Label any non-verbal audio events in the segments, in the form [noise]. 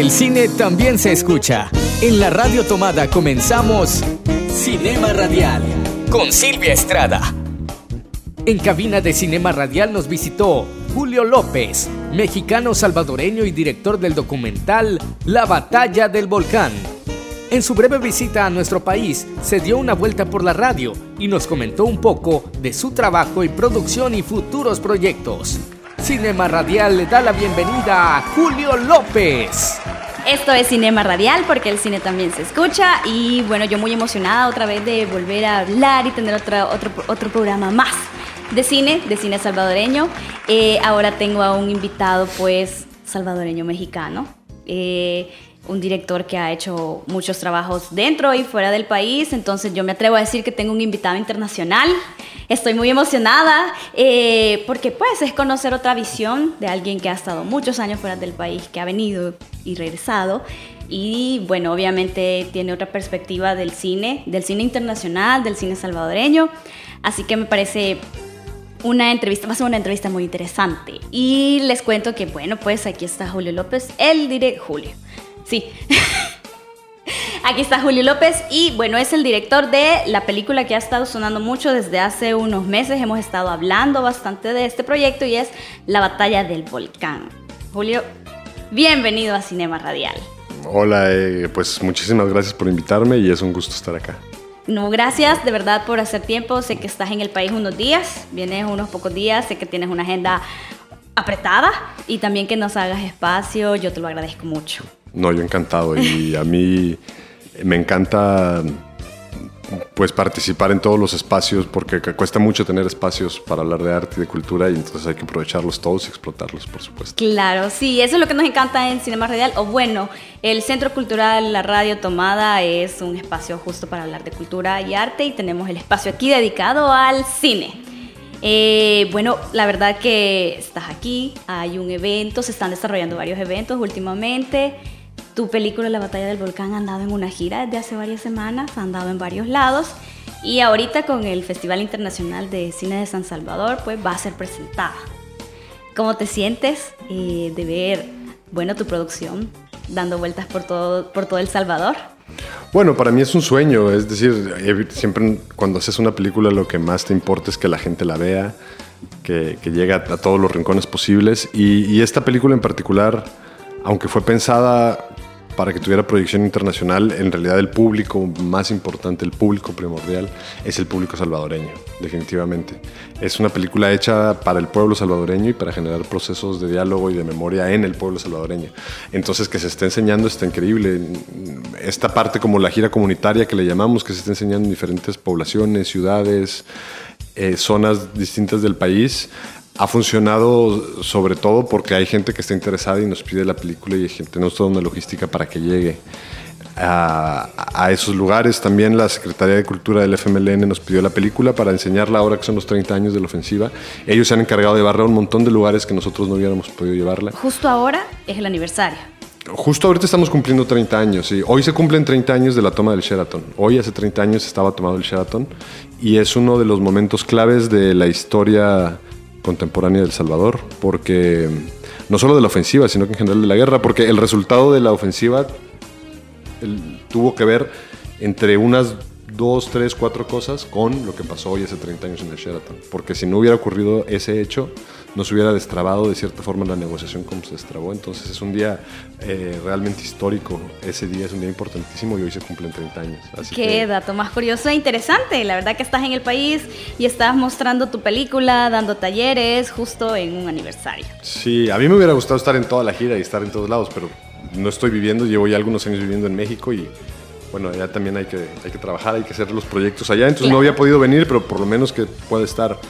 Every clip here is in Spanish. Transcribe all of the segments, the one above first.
el cine también se escucha. En la radio tomada comenzamos Cinema Radial con Silvia Estrada. En cabina de Cinema Radial nos visitó Julio López, mexicano salvadoreño y director del documental La Batalla del Volcán. En su breve visita a nuestro país, se dio una vuelta por la radio y nos comentó un poco de su trabajo y producción y futuros proyectos. Cinema Radial le da la bienvenida a Julio López. Esto es Cinema Radial porque el cine también se escucha y bueno, yo muy emocionada otra vez de volver a hablar y tener otro, otro programa más de cine, de cine salvadoreño. Eh, ahora tengo a un invitado pues salvadoreño mexicano. Eh, un director que ha hecho muchos trabajos dentro y fuera del país, entonces yo me atrevo a decir que tengo un invitado internacional. Estoy muy emocionada eh, porque pues es conocer otra visión de alguien que ha estado muchos años fuera del país, que ha venido y regresado y bueno, obviamente tiene otra perspectiva del cine, del cine internacional, del cine salvadoreño, así que me parece una entrevista, va a una entrevista muy interesante. Y les cuento que, bueno, pues aquí está Julio López, el diré Julio. Sí. [laughs] Aquí está Julio López y bueno, es el director de la película que ha estado sonando mucho desde hace unos meses. Hemos estado hablando bastante de este proyecto y es La batalla del volcán. Julio, bienvenido a Cinema Radial. Hola, eh, pues muchísimas gracias por invitarme y es un gusto estar acá. No, gracias de verdad por hacer tiempo. Sé que estás en el país unos días, vienes unos pocos días, sé que tienes una agenda apretada y también que nos hagas espacio, yo te lo agradezco mucho. No, yo encantado y a mí me encanta pues participar en todos los espacios porque cuesta mucho tener espacios para hablar de arte y de cultura y entonces hay que aprovecharlos todos y explotarlos, por supuesto. Claro, sí, eso es lo que nos encanta en Cinema Radial. O bueno, el Centro Cultural La Radio Tomada es un espacio justo para hablar de cultura y arte y tenemos el espacio aquí dedicado al cine. Eh, bueno, la verdad que estás aquí, hay un evento, se están desarrollando varios eventos últimamente. Tu película La batalla del volcán ha andado en una gira desde hace varias semanas, ha andado en varios lados y ahorita con el Festival Internacional de Cine de San Salvador pues va a ser presentada. ¿Cómo te sientes eh, de ver, bueno, tu producción dando vueltas por todo, por todo El Salvador? Bueno, para mí es un sueño, es decir, siempre cuando haces una película lo que más te importa es que la gente la vea, que, llegue a todos los rincones posibles y, y esta película en particular, aunque fue pensada para que tuviera proyección internacional, en realidad el público más importante, el público primordial, es el público salvadoreño, definitivamente. Es una película hecha para el pueblo salvadoreño y para generar procesos de diálogo y de memoria en el pueblo salvadoreño. Entonces, que se esté enseñando está increíble. Esta parte como la gira comunitaria que le llamamos, que se está enseñando en diferentes poblaciones, ciudades, eh, zonas distintas del país, ha funcionado sobre todo porque hay gente que está interesada y nos pide la película y tenemos toda una logística para que llegue a, a, esos lugares. También la Secretaría de Cultura del FMLN nos pidió la película para enseñarla ahora que son los 30 años de la ofensiva. Ellos se han encargado de llevarla a un montón de lugares que nosotros no hubiéramos podido llevarla. Justo ahora es el aniversario. Justo ahorita estamos cumpliendo 30 años, sí. Hoy se cumplen 30 años de la toma del Sheraton. Hoy hace 30 años estaba tomado el Sheraton y es uno de los momentos claves de la historia contemporánea del Salvador, porque no solo de la ofensiva, sino que en general de la guerra, porque el resultado de la ofensiva tuvo que ver entre unas dos, tres, cuatro cosas con lo que pasó hoy hace 30 años en el Sheraton. Porque si no hubiera ocurrido ese hecho, no se hubiera destrabado de cierta forma la negociación como se destrabó. Entonces es un día eh, realmente histórico. Ese día es un día importantísimo y hoy se cumplen 30 años. Qué dato más curioso e interesante. La verdad que estás en el país y estás mostrando tu película, dando talleres justo en un aniversario. Sí, a mí me hubiera gustado estar en toda la gira y estar en todos lados, pero no estoy viviendo, llevo ya algunos años viviendo en México y bueno, allá también hay que, hay que trabajar, hay que hacer los proyectos allá. Entonces no había podido venir, pero por lo menos que pueda estar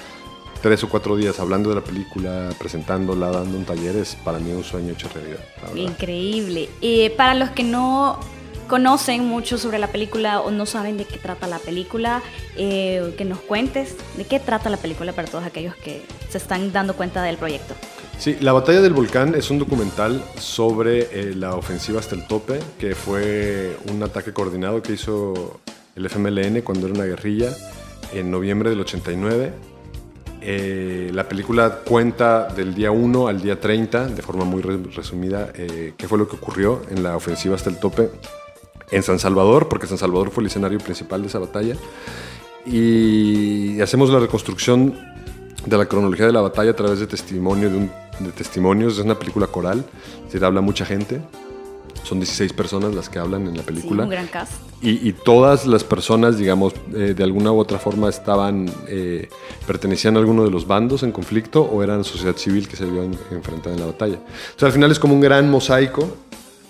tres o cuatro días hablando de la película, presentándola, dando un taller, es para mí un sueño hecho realidad. Increíble. Eh, para los que no conocen mucho sobre la película o no saben de qué trata la película, eh, que nos cuentes de qué trata la película para todos aquellos que se están dando cuenta del proyecto. Sí, La Batalla del Volcán es un documental sobre eh, la ofensiva hasta el tope, que fue un ataque coordinado que hizo el FMLN cuando era una guerrilla en noviembre del 89 Eh, la película cuenta del día 1 al día 30, de forma muy resumida, eh, qué fue lo que ocurrió en la ofensiva hasta el tope en San Salvador, porque San Salvador fue el escenario principal de esa batalla. Y hacemos la reconstrucción de la cronología de la batalla a través de testimonio de, de testimonios. Es una película coral, se habla mucha gente. Son 16 personas las que hablan en la película. Sí, un gran cast. Y, todas las personas, digamos, eh, de alguna u otra forma estaban, eh, pertenecían a alguno de los bandos en conflicto o eran sociedad civil que se vio enfrentada en la batalla. Entonces al final es como un gran mosaico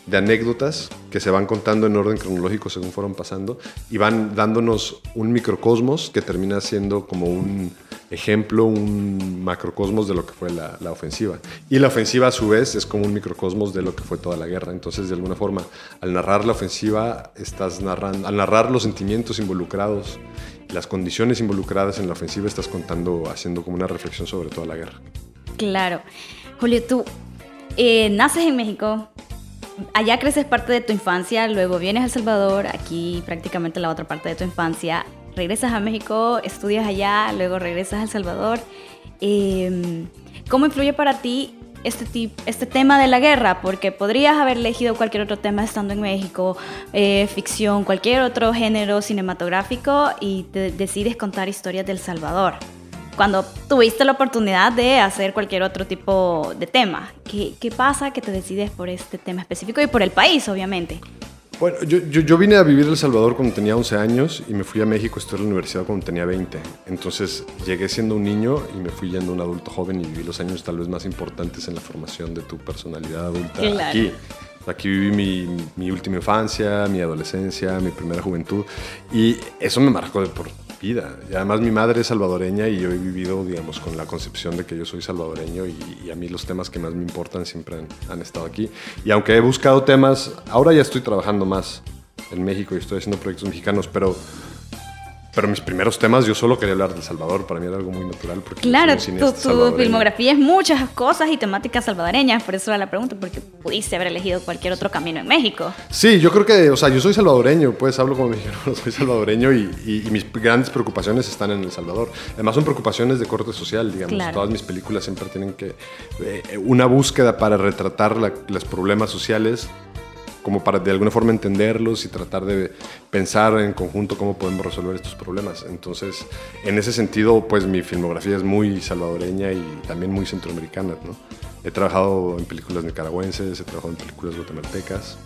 de anécdotas que se van contando en orden cronológico según fueron pasando y van dándonos un microcosmos que termina siendo como un ejemplo, un macrocosmos de lo que fue la, ofensiva. Y la ofensiva a su vez es como un microcosmos de lo que fue toda la guerra. Entonces, de alguna forma, al narrar la ofensiva, estás narrando, al narrar los sentimientos involucrados, las condiciones involucradas en la ofensiva, estás contando, haciendo como una reflexión sobre toda la guerra. Claro. Julio, tú eh, naces en México, allá creces parte de tu infancia, luego vienes a El Salvador, aquí prácticamente la otra parte de tu infancia, regresas a México, estudias allá, luego regresas a El Salvador. Em, ¿Cómo influye para ti este, este tema de la guerra? Porque podrías haber elegido cualquier otro tema estando en México, eh, ficción, cualquier otro género cinematográfico y te decides contar historias del Salvador cuando tuviste la oportunidad de hacer cualquier otro tipo de tema. ¿Qué, ¿Qué, pasa que te decides por este tema específico y por el país, obviamente? Bueno, yo, yo, vine a vivir en El Salvador cuando tenía 11 años y me fui a México a estudiar en la universidad cuando tenía 20. Entonces llegué siendo un niño y me fui yendo un adulto joven y viví los años tal vez más importantes en la formación de tu personalidad adulta aquí. Aquí viví mi, mi, última infancia, mi adolescencia, mi primera juventud y eso me marcó de por vida. Y además mi madre es salvadoreña y yo he vivido, digamos, con la concepción de que yo soy salvadoreño y, a mí los temas que más me importan siempre han, han, estado aquí. Y aunque he buscado temas, ahora ya estoy trabajando más en México y estoy haciendo proyectos mexicanos, pero pero mis primeros temas yo solo quería hablar de El Salvador, para mí era algo muy natural. Porque claro, tu, tu filmografía es muchas cosas y temáticas salvadoreñas, por eso era la pregunta, porque pudiste haber elegido cualquier otro camino en México. Sí, yo creo que, o sea, yo soy salvadoreño, pues hablo como [laughs] mexicano, soy salvadoreño y, y, mis grandes preocupaciones están en El Salvador. Además son preocupaciones de corte social, digamos. Todas mis películas siempre tienen que, eh, una búsqueda para retratar los problemas sociales como para de alguna forma entenderlos y tratar de pensar en conjunto cómo podemos resolver estos problemas. Entonces, en ese sentido, pues mi filmografía es muy salvadoreña y también muy centroamericana. ¿no? He trabajado en películas nicaragüenses, he trabajado en películas guatemaltecas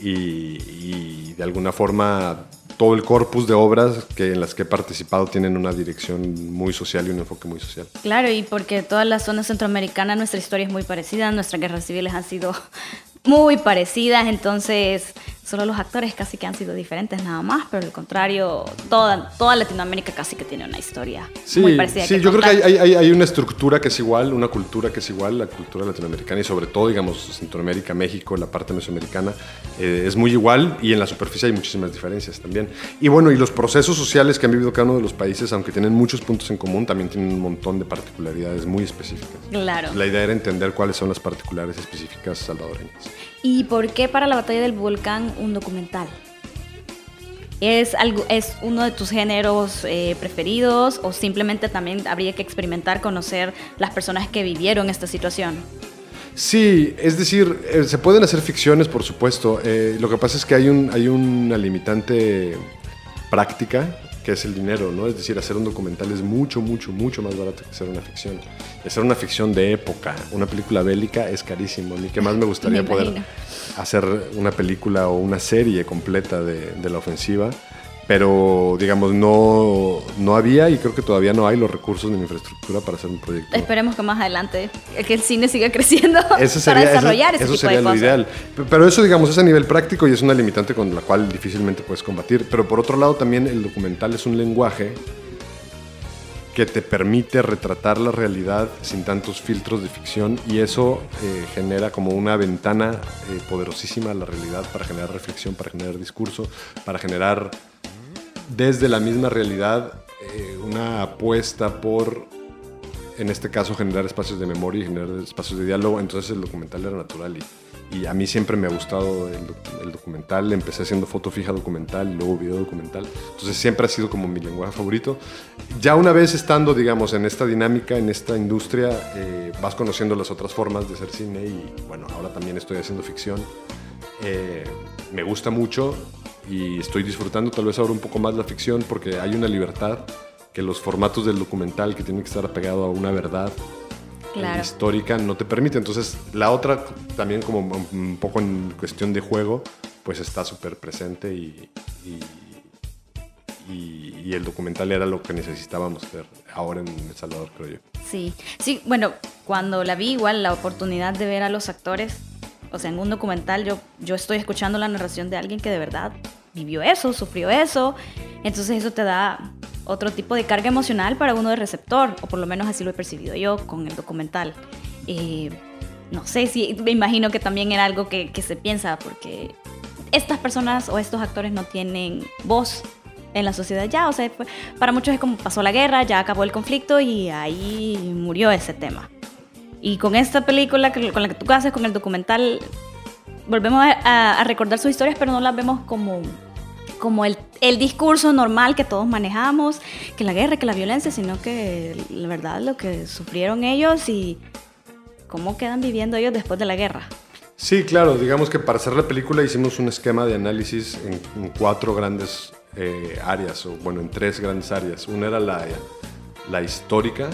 y, de alguna forma todo el corpus de obras que en las que he participado tienen una dirección muy social y un enfoque muy social. Claro, y porque toda la zona centroamericana nuestra historia es muy parecida, nuestras guerras civiles han sido muy parecidas, entonces solo los actores casi que han sido diferentes nada más, pero al contrario, toda, toda Latinoamérica casi que tiene una historia muy parecida. Sí, yo creo que hay, hay, hay, una estructura que es igual, una cultura que es igual, la cultura latinoamericana y sobre todo, digamos, Centroamérica, México, la parte mesoamericana, eh, es muy igual y en la superficie hay muchísimas diferencias también. Y bueno, y los procesos sociales que han vivido cada uno de los países, aunque tienen muchos puntos en común, también tienen un montón de particularidades muy específicas. Claro. La idea era entender cuáles son las particulares específicas salvadoreñas. ¿Y por qué para la batalla del volcán un documental? ¿Es, algo, ¿Es uno de tus géneros eh, preferidos o simplemente también habría que experimentar, conocer las personas que vivieron esta situación? Sí, es decir, eh, se pueden hacer ficciones, por supuesto. Eh, lo que pasa es que hay, un, hay una limitante práctica que es el dinero, ¿no? Es decir, hacer un documental es mucho, mucho, mucho más barato que hacer una ficción. Hacer una ficción de época, una película bélica es carísimo. Ni que más me gustaría poder hacer una película o una serie completa de, de la ofensiva pero digamos no, no había y creo que todavía no hay los recursos ni la infraestructura para hacer un proyecto. Esperemos que más adelante que el cine siga [laughs] creciendo para desarrollar ese, eso tipo sería de lo ideal. Pero eso digamos es a nivel práctico y es una limitante con la cual difícilmente puedes combatir. Pero por otro lado también el documental es un lenguaje que te permite retratar la realidad sin tantos filtros de ficción y eso eh, genera como una ventana eh, poderosísima a la realidad para generar reflexión, para generar discurso, para generar desde la misma realidad eh, una apuesta por, en este caso, generar espacios de memoria y generar espacios de diálogo. Entonces el documental era natural y, y a mí siempre me ha gustado el, documental. Empecé haciendo foto fija documental y luego video documental. Entonces siempre ha sido como mi lenguaje favorito. Ya una vez estando, digamos, en esta dinámica, en esta industria, eh, vas conociendo las otras formas de hacer cine y bueno, ahora también estoy haciendo ficción. Eh, me gusta mucho y estoy disfrutando tal vez ahora un poco más la ficción porque hay una libertad que los formatos del documental que tienen que estar apegado a una verdad histórica no te permite. Entonces, la otra también como un poco en cuestión de juego, pues está súper presente y, y, el documental era lo que necesitábamos ver ahora en El Salvador, creo yo. Sí, sí, bueno, cuando la vi igual, la oportunidad de ver a los actores, o sea, en un documental yo, yo estoy escuchando la narración de alguien que de verdad vivió eso, sufrió eso, entonces eso te da otro tipo de carga emocional para uno de receptor, o por lo menos así lo he percibido yo con el documental. Eh, no sé si, me imagino que también era algo que, que, se piensa, porque estas personas o estos actores no tienen voz en la sociedad ya, o sea, para muchos es como pasó la guerra, ya acabó el conflicto y ahí murió ese tema. Y con esta película, con la que tú haces, con el documental, volvemos a, recordar sus historias, pero no las vemos como como el, el, discurso normal que todos manejamos, que la guerra, que la violencia, sino que la verdad lo que sufrieron ellos y cómo quedan viviendo ellos después de la guerra. Sí, claro, digamos que para hacer la película hicimos un esquema de análisis en, cuatro grandes eh, áreas, o bueno, en tres grandes áreas. Una era la, la histórica,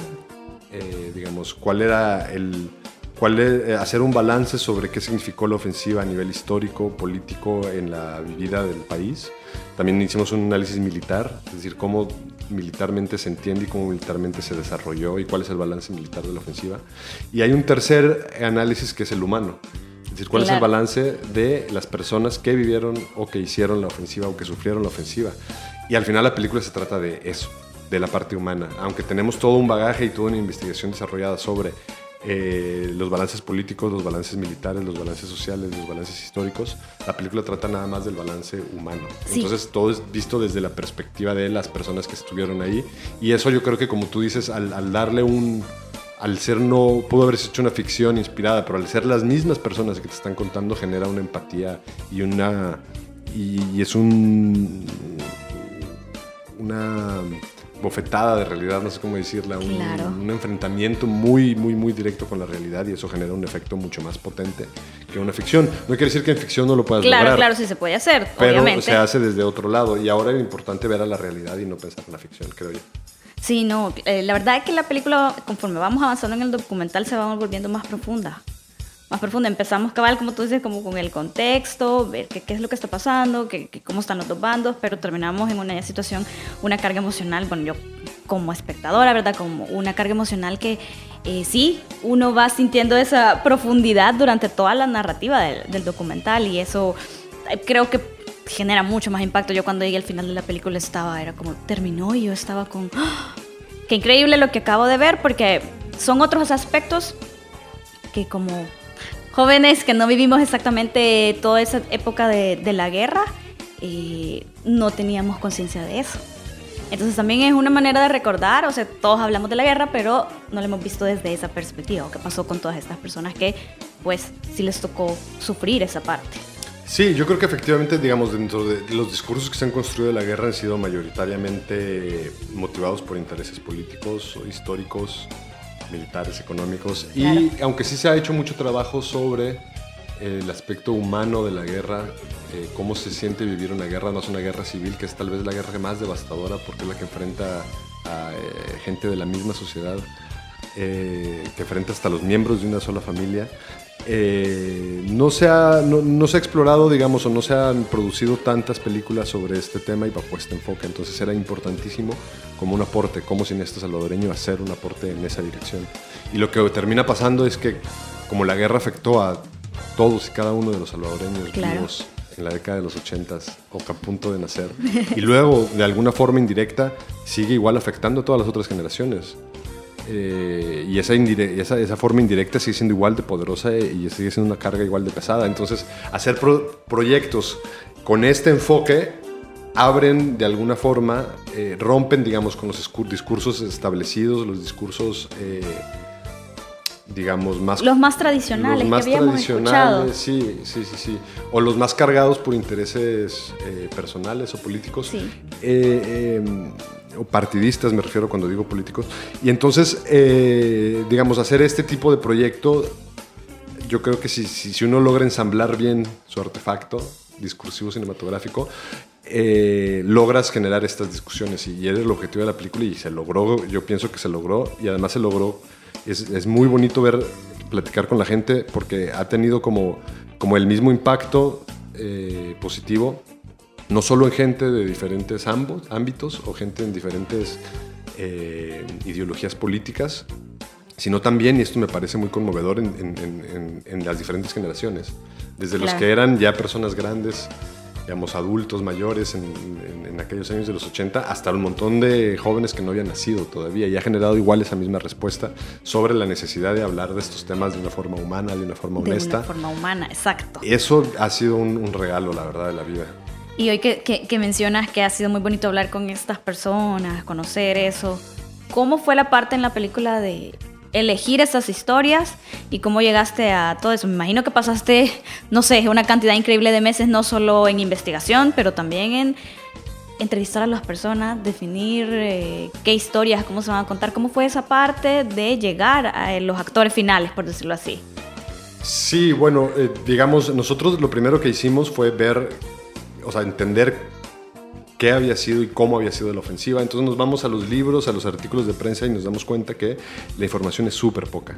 eh, digamos, cuál era el, cuál es, eh, hacer un balance sobre qué significó la ofensiva a nivel histórico, político en la vida del país. También hicimos un análisis militar, es decir, cómo militarmente se entiende y cómo militarmente se desarrolló y cuál es el balance militar de la ofensiva. Y hay un tercer análisis que es el humano, es decir, cuál es el balance de las personas que vivieron o que hicieron la ofensiva o que sufrieron la ofensiva. Y al final la película se trata de eso, de la parte humana. Aunque tenemos todo un bagaje y toda una investigación desarrollada sobre eh, los balances políticos, los balances militares, los balances sociales, los balances históricos. La película trata nada más del balance humano. Entonces todo es visto desde la perspectiva de las personas que estuvieron ahí. Y eso yo creo que como tú dices, al, darle un... Al ser no, pudo haberse hecho una ficción inspirada, pero al ser las mismas personas que te están contando genera una empatía y una... y es un... una bofetada de realidad, no sé cómo decirla, un, enfrentamiento muy, muy, muy directo con la realidad y eso genera un efecto mucho más potente que una ficción. No quiere decir que en ficción no lo puedas claro, lograr. Claro, sí se puede hacer, pero obviamente. se hace desde otro lado y ahora es importante ver a la realidad y no pensar en la ficción, creo yo. Sí, no, eh, la verdad es que la película, conforme vamos avanzando en el documental, se va volviendo más profunda más profunda. Empezamos cabal, como tú dices, como con el contexto, ver qué, qué es lo que está pasando, qué, cómo están los dos bandos, pero terminamos en una situación, una carga emocional, bueno, yo como espectadora, ¿verdad? Como una carga emocional que eh, sí, uno va sintiendo esa profundidad durante toda la narrativa del, del documental y eso eh, creo que genera mucho más impacto. Yo cuando llegué al final de la película estaba, era como, terminó y yo estaba con, ¡Ah! qué increíble lo que acabo de ver porque son otros aspectos que como jóvenes que no vivimos exactamente toda esa época de, la guerra, eh, no teníamos conciencia de eso. Entonces también es una manera de recordar, o sea, todos hablamos de la guerra, pero no lo hemos visto desde esa perspectiva, o qué pasó con todas estas personas que pues sí les tocó sufrir esa parte. Sí, yo creo que efectivamente, digamos, dentro de los discursos que se han construido de la guerra han sido mayoritariamente motivados por intereses políticos o históricos militares, económicos. Y aunque sí se ha hecho mucho trabajo sobre eh, el aspecto humano de la guerra, eh, cómo se siente vivir una guerra, no es una guerra civil, que es tal vez la guerra más devastadora porque es la que enfrenta a eh, gente de la misma sociedad, que enfrenta hasta los miembros de una sola familia. Eh, no, se ha, no, se ha explorado, digamos, o no se han producido tantas películas sobre este tema y bajo este enfoque. Entonces era importantísimo como un aporte, como cineasta salvadoreño, hacer un aporte en esa dirección. Y lo que termina pasando es que como la guerra afectó a todos y cada uno de los salvadoreños vivos en la década de los 80 o a punto de nacer, y luego de alguna forma indirecta sigue igual afectando a todas las otras generaciones. Eh, y esa, esa, esa, forma indirecta sigue siendo igual de poderosa y sigue siendo una carga igual de pesada. Entonces, hacer proyectos con este enfoque abren de alguna forma, eh, rompen, digamos, con los discursos establecidos, los discursos, eh, digamos, más... Los más tradicionales los más que habíamos escuchado. Sí, sí, sí, sí. O los más cargados por intereses eh, personales o políticos. Sí. O partidistas, me refiero cuando digo políticos. Y entonces, eh, digamos, hacer este tipo de proyecto, yo creo que si, si, si uno logra ensamblar bien su artefacto discursivo cinematográfico, eh, logras generar estas discusiones y era el objetivo de la película y se logró, yo pienso que se logró y además se logró, es, es muy bonito ver, platicar con la gente porque ha tenido como, como el mismo impacto eh, positivo, no solo en gente de diferentes ambos, ámbitos o gente en diferentes eh, ideologías políticas, sino también, y esto me parece muy conmovedor, en, en, en, en las diferentes generaciones, desde los que eran ya personas grandes, digamos, adultos mayores en, aquellos años de los 80, hasta un montón de jóvenes que no habían nacido todavía y ha generado igual esa misma respuesta sobre la necesidad de hablar de estos temas de una forma humana, de una forma De honesta. una forma humana, exacto. Eso ha sido un, un regalo, la verdad, de la vida. Y hoy que, que- mencionas que ha sido muy bonito hablar con estas personas, conocer eso, ¿cómo fue la parte en la película de elegir esas historias y cómo llegaste a todo eso? Me imagino que pasaste, no sé, una cantidad increíble de meses, no solo en investigación, pero también en entrevistar a las personas, definir eh, qué historias, cómo se van a contar, cómo fue esa parte de llegar a eh, los actores finales, por decirlo así. Sí, bueno, eh, digamos, nosotros lo primero que hicimos fue ver, o sea, entender qué había sido y cómo había sido la ofensiva. Entonces nos vamos a los libros, a los artículos de prensa y nos damos cuenta que la información es súper poca.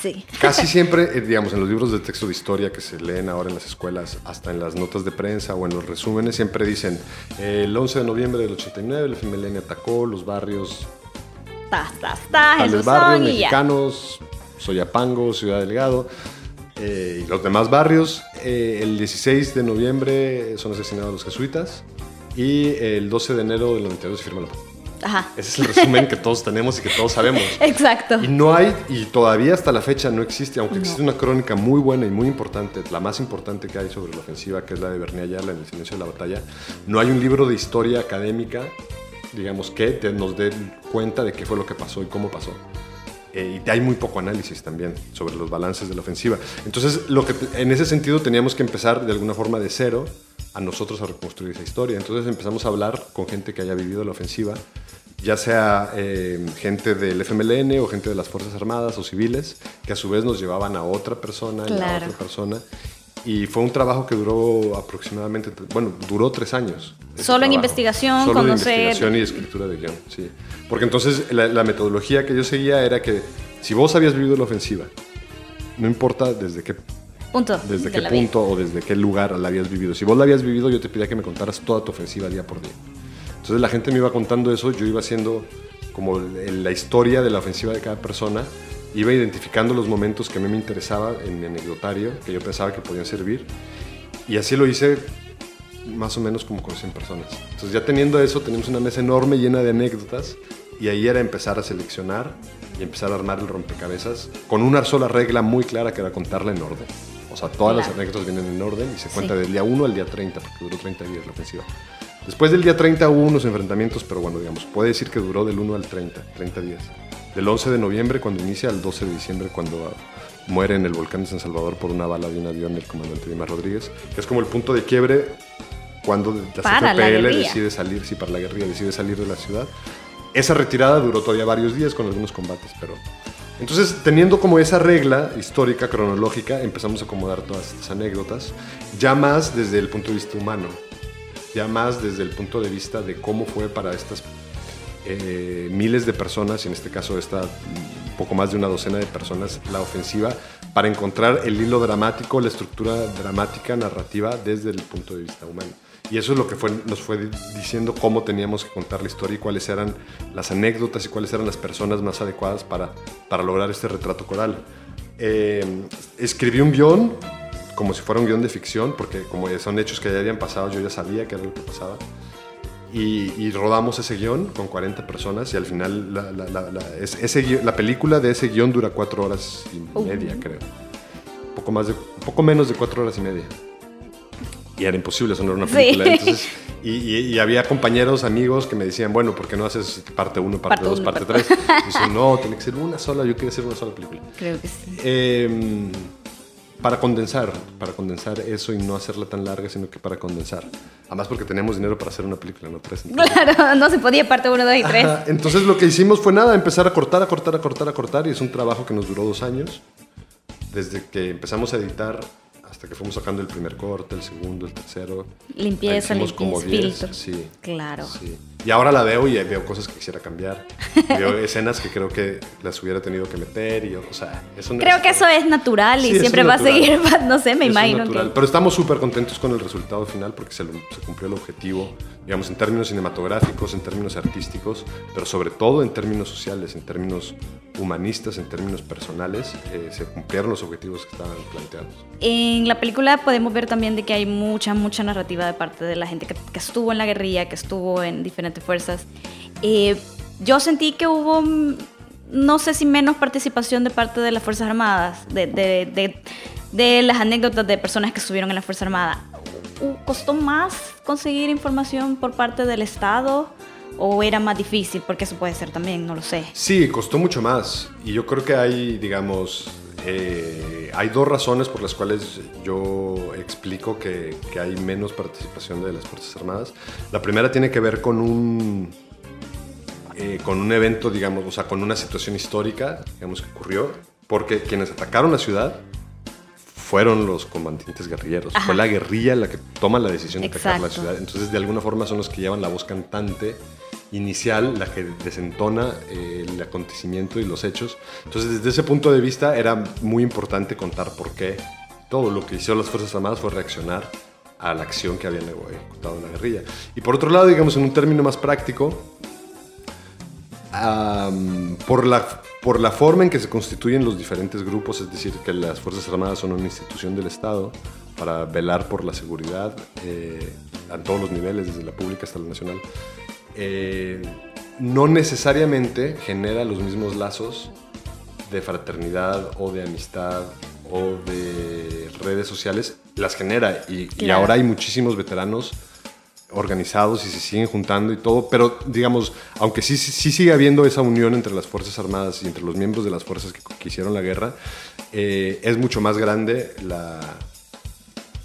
Sí. Casi siempre, eh, digamos, en los libros de texto de historia que se leen ahora en las escuelas, hasta en las notas de prensa o en los resúmenes, siempre dicen, eh, el 11 de noviembre del 89 el FMLN atacó los barrios Tas, tas, tas, tales barrios mexicanos, Soyapango, Ciudad Delgado eh, y los demás barrios. Eh, el 16 de noviembre son asesinados los jesuitas y el 12 de enero del 92 se firma la paz. Ajá. Ese es el resumen que [laughs] todos tenemos y que todos sabemos. Exacto. Y no hay, y todavía hasta la fecha no existe, aunque existe una crónica muy buena y muy importante, la más importante que hay sobre la ofensiva, que es la de Bernie Ayala en El silencio de la batalla, no hay un libro de historia académica, digamos, que te- nos dé cuenta de qué fue lo que pasó y cómo pasó. Eh, y hay muy poco análisis también sobre los balances de la ofensiva. Entonces, lo que en ese sentido teníamos que empezar de alguna forma de cero a nosotros a reconstruir esa historia. Entonces empezamos a hablar con gente que haya vivido la ofensiva, ya sea eh, gente del FMLN o gente de las Fuerzas Armadas o civiles, que a su vez nos llevaban a otra persona y a Claro. otra persona. Y fue un trabajo que duró aproximadamente, bueno, duró tres años. ese Solo en investigación, Solo de conocer- investigación y escritura de guion, sí. Porque entonces la, la metodología que yo seguía era que si vos habías vivido la ofensiva, no importa desde qué, Punto. desde de qué vida. punto o desde qué lugar la habías vivido. Si vos la habías vivido, yo te pedía que me contaras toda tu ofensiva día por día. Entonces la gente me iba contando eso, yo iba haciendo como la historia de la ofensiva de cada persona, iba identificando los momentos que a mí me interesaba en mi anecdotario, que yo pensaba que podían servir, y así lo hice más o menos como con 100 personas. Entonces ya teniendo eso, teníamos una mesa enorme llena de anécdotas, y ahí era empezar a seleccionar y empezar a armar el rompecabezas con una sola regla muy clara que era contarla en orden. O sea, todas las Claro. anécdotas vienen en orden y se cuenta Sí. del día 1 al día 30, porque duró 30 días la ofensiva. Después del día 30 hubo unos enfrentamientos, pero bueno, digamos, puede decir que duró del 1 al 30, 30 días. Del 11 de noviembre cuando inicia al 12 de diciembre cuando muere en el volcán de San Salvador por una bala de un avión el comandante Dimas Rodríguez, que es como el punto de quiebre cuando la Para la guerrilla. decide salir, sí, para la guerrilla, decide salir de la ciudad. Esa retirada duró todavía varios días con algunos combates, pero... Entonces, teniendo como esa regla histórica, cronológica, empezamos a acomodar todas estas anécdotas, ya más desde el punto de vista humano, ya más desde el punto de vista de cómo fue para estas eh, miles de personas, en este caso esta mm, poco más de una docena de personas, la ofensiva, para encontrar el hilo dramático, la estructura dramática, narrativa, desde el punto de vista humano. Y eso es lo que nos fue di- diciendo cómo teníamos que contar la historia y cuáles eran las anécdotas y cuáles eran las personas más adecuadas para, para lograr este retrato coral. Eh, escribí un guion como si fuera un guion de ficción, porque como son hechos que ya habían pasado, yo ya sabía que era lo que pasaba. Y, y rodamos ese guion con 40 personas y al final la, la- la- la- es- ese la película de ese guion dura cuatro horas y Uh. media, creo. Un poco, más de, un poco menos de cuatro horas y media. y era imposible, era una película. Entonces, [laughs] y, había compañeros, amigos que me decían, bueno, ¿por qué no haces parte 1, parte 2, parte 3? Y dice, no, tiene que ser una sola, yo quiero hacer una sola película. Creo que sí. Eh, para condensar, para condensar eso y no hacerla tan larga, sino que para condensar. Además porque teníamos dinero para hacer una película, no tres. Claro, [laughs] no se podía parte 1, 2 y 3. Entonces lo que hicimos fue nada, empezar a cortar, a cortar, a cortar, a cortar y es un trabajo que nos duró dos años. Desde que empezamos a editar hasta que fuimos sacando el primer corte, el segundo, el tercero. Limpieza, limpieza, como filtros. Sí. Claro. Sí. Y ahora la veo y veo cosas que quisiera cambiar. [laughs] veo escenas que creo que las hubiera tenido que meter y, o sea, eso Creo que eso es natural y siempre va a seguir, [laughs] no sé, me imagino que... Pero estamos súper contentos con el resultado final porque se, cumplió el objetivo, digamos, en términos cinematográficos, en términos artísticos, pero sobre todo en términos sociales, en términos humanistas, en términos personales, eh, se cumplieron los objetivos que estaban planteados. En la película podemos ver también de que hay mucha, mucha narrativa de parte de la gente que, que estuvo en la guerrilla, que estuvo en diferentes fuerzas. Eh, yo sentí que hubo, mm, no sé si menos participación de parte de las Fuerzas Armadas, de, de, de, las anécdotas de personas que estuvieron en la Fuerza Armada. ¿Costó más conseguir información por parte del Estado? ¿O era más difícil? Porque eso puede ser también, no lo sé. Sí, costó mucho más. Y yo creo que hay, digamos, eh, hay dos razones por las cuales yo explico que, hay menos participación de las Fuerzas Armadas. La primera tiene que ver con un, eh, con un evento, digamos, o sea, con una situación histórica, digamos, que ocurrió, porque quienes atacaron la ciudad fueron los combatientes guerrilleros. Fue la guerrilla la que toma la decisión de atacar la ciudad. Entonces, de alguna forma son los que llevan la voz cantante inicial, la que desentona eh, el acontecimiento y los hechos. Entonces, desde ese punto de vista, era muy importante contar por qué todo lo que hicieron las Fuerzas Armadas fue reaccionar a la acción que habían ejecutado en la guerrilla. Y por otro lado, digamos, en un término más práctico, por, la, por la forma en que se constituyen los diferentes grupos, es decir, que las Fuerzas Armadas son una institución del Estado para velar por la seguridad eh, a todos los niveles, desde la pública hasta la nacional, eh, no necesariamente genera los mismos lazos de fraternidad o de amistad o de redes sociales, las genera. Y, ahora hay muchísimos veteranos organizados y se siguen juntando y todo, pero digamos, aunque sí, sí sigue habiendo esa unión entre las Fuerzas Armadas y entre los miembros de las fuerzas que, hicieron la guerra, eh, es mucho más grande la,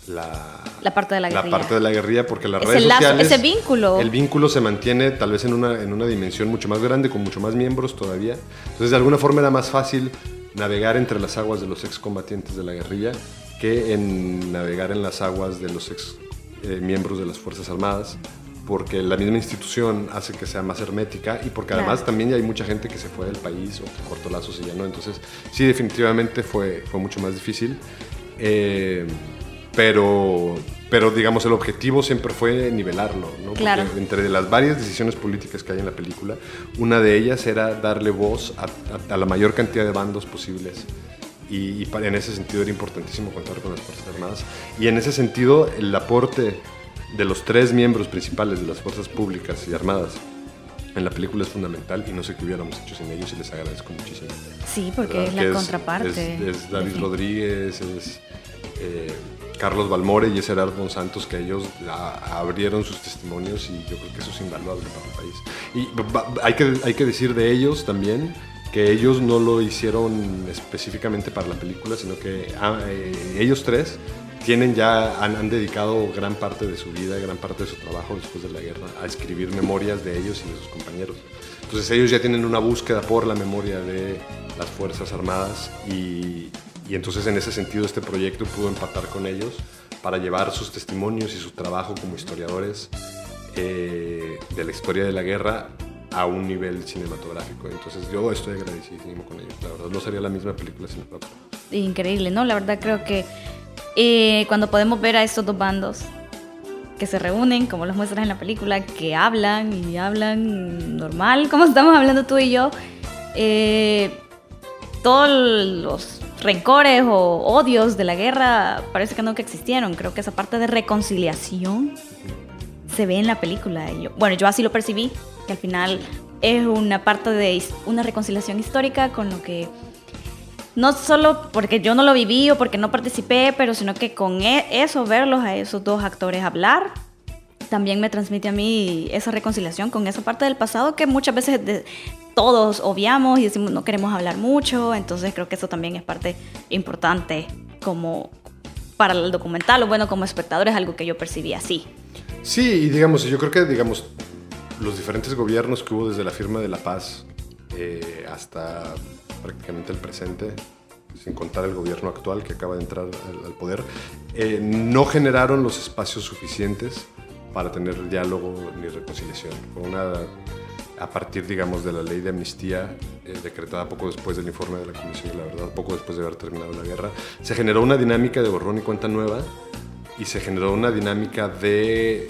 la, parte de la guerrilla. La parte de la guerrilla, porque las redes sociales. Ese vínculo. El vínculo se mantiene tal vez en una, en una dimensión mucho más grande, con mucho más miembros todavía. Entonces, de alguna forma era más fácil navegar entre las aguas de los excombatientes de la guerrilla que en navegar en las aguas de los ex eh, miembros de las Fuerzas Armadas, porque la misma institución hace que sea más hermética y porque además también ya hay mucha gente que se fue del país o que cortó lazos y ya no. Entonces, sí, definitivamente fue, fue mucho más difícil. Eh, pero, pero digamos, el objetivo siempre fue nivelarlo, ¿no? Claro. entre las varias decisiones políticas que hay en la película, una de ellas era darle voz a, la mayor cantidad de bandos posibles. Y, en ese sentido era importantísimo contar con las Fuerzas Armadas. Y en ese sentido, el aporte de los tres miembros principales de las Fuerzas Públicas y Armadas en la película es fundamental y no sé qué hubiéramos hecho sin ellos y les agradezco muchísimo. Sí, porque es la contraparte. Es, David Rodríguez, es... Eh, Carlos Balmore y Gerard Santos, que ellos abrieron sus testimonios y yo creo que eso es invaluable para el país. Y hay que, hay que decir de ellos también que ellos no lo hicieron específicamente para la película, sino que ah, eh, ellos tres tienen ya, han, dedicado gran parte de su vida, gran parte de su trabajo después de la guerra a escribir memorias de ellos y de sus compañeros. Entonces ellos ya tienen una búsqueda por la memoria de las Fuerzas Armadas y, y entonces en ese sentido este proyecto pudo empatar con ellos para llevar sus testimonios y su trabajo como historiadores eh, de la historia de la guerra a un nivel cinematográfico. Entonces yo estoy agradecidísimo con ellos. La verdad no sería la misma película sin el Increíble, ¿no? La verdad creo que eh, cuando podemos ver a estos dos bandos que se reúnen, como los muestras en la película, que hablan y hablan normal, como estamos hablando tú y yo, eh, todos los rencores o odios de la guerra parece que nunca existieron. Creo que esa parte de reconciliación se ve en la película. yo, bueno, yo así lo percibí, que al final es una parte de una reconciliación histórica con lo que no solo porque yo no lo viví o porque no participé, pero sino que con e- eso, verlos a esos dos actores hablar, también me transmite a mí esa reconciliación con esa parte del pasado que muchas veces de- todos obviamos y decimos no queremos hablar mucho, entonces creo que eso también es parte importante como para el documental o bueno como espectador es algo que yo percibí así. Sí, y digamos, yo creo que digamos los diferentes gobiernos que hubo desde la firma de la paz eh, hasta prácticamente el presente, sin contar el gobierno actual que acaba de entrar al, al poder, eh, no generaron los espacios suficientes para tener diálogo ni reconciliación. Fue una a partir, digamos, de la ley de amnistía eh, decretada poco después del informe de la Comisión de la Verdad, poco después de haber terminado la guerra, se generó una dinámica de borrón y cuenta nueva y se generó una dinámica de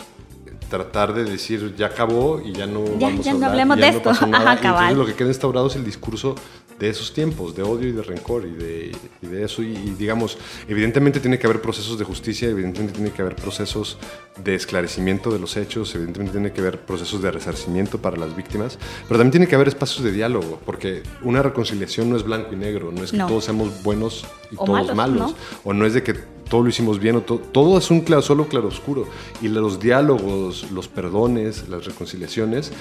tratar de decir ya acabó y ya no Ya- vamos ya a no hablar, hablemos y ya de no esto. [laughs] Ajá, Y entonces cabal. lo que queda instaurado es el discurso de esos tiempos, de odio y de rencor y de, y de eso. Y, y, digamos, evidentemente tiene que haber procesos de justicia, evidentemente tiene que haber procesos de esclarecimiento de los hechos, evidentemente tiene que haber procesos de resarcimiento para las víctimas, pero también tiene que haber espacios de diálogo, porque una reconciliación no es blanco y negro, no es que No. todos seamos buenos y O todos malos, malos, ¿no? o no es de que todo lo hicimos bien, o to- todo es un claro, solo claroscuro. Y los diálogos, los perdones, las reconciliaciones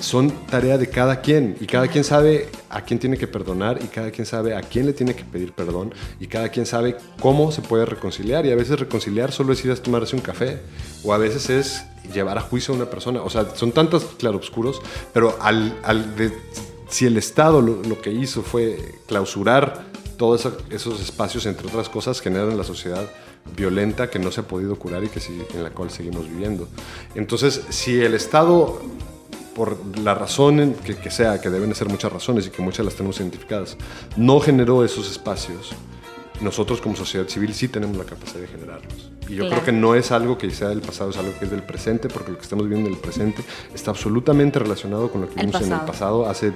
son tarea de cada quien. Y cada quien sabe a quién tiene que perdonar, y cada quien sabe a quién le tiene que pedir perdón, y cada quien sabe cómo se puede reconciliar. Y a veces reconciliar solo es ir a tomarse un café, o a veces es llevar a juicio a una persona. O sea, son tantos claroscuros, pero al, al de- si el Estado lo, lo que hizo fue clausurar todos esos espacios, entre otras cosas, generan la sociedad violenta que no se ha podido curar y que sí- en la cual seguimos viviendo. Entonces, si el Estado, por la razón que, que sea, que deben de ser muchas razones y que muchas las tenemos identificadas, no generó esos espacios, nosotros como sociedad civil sí tenemos la capacidad de generarlos. Y yo Claro. creo que no es algo que sea del pasado, es algo que es del presente, porque lo que estamos viviendo en el presente está absolutamente relacionado con lo que El vimos en el pasado. pasado hace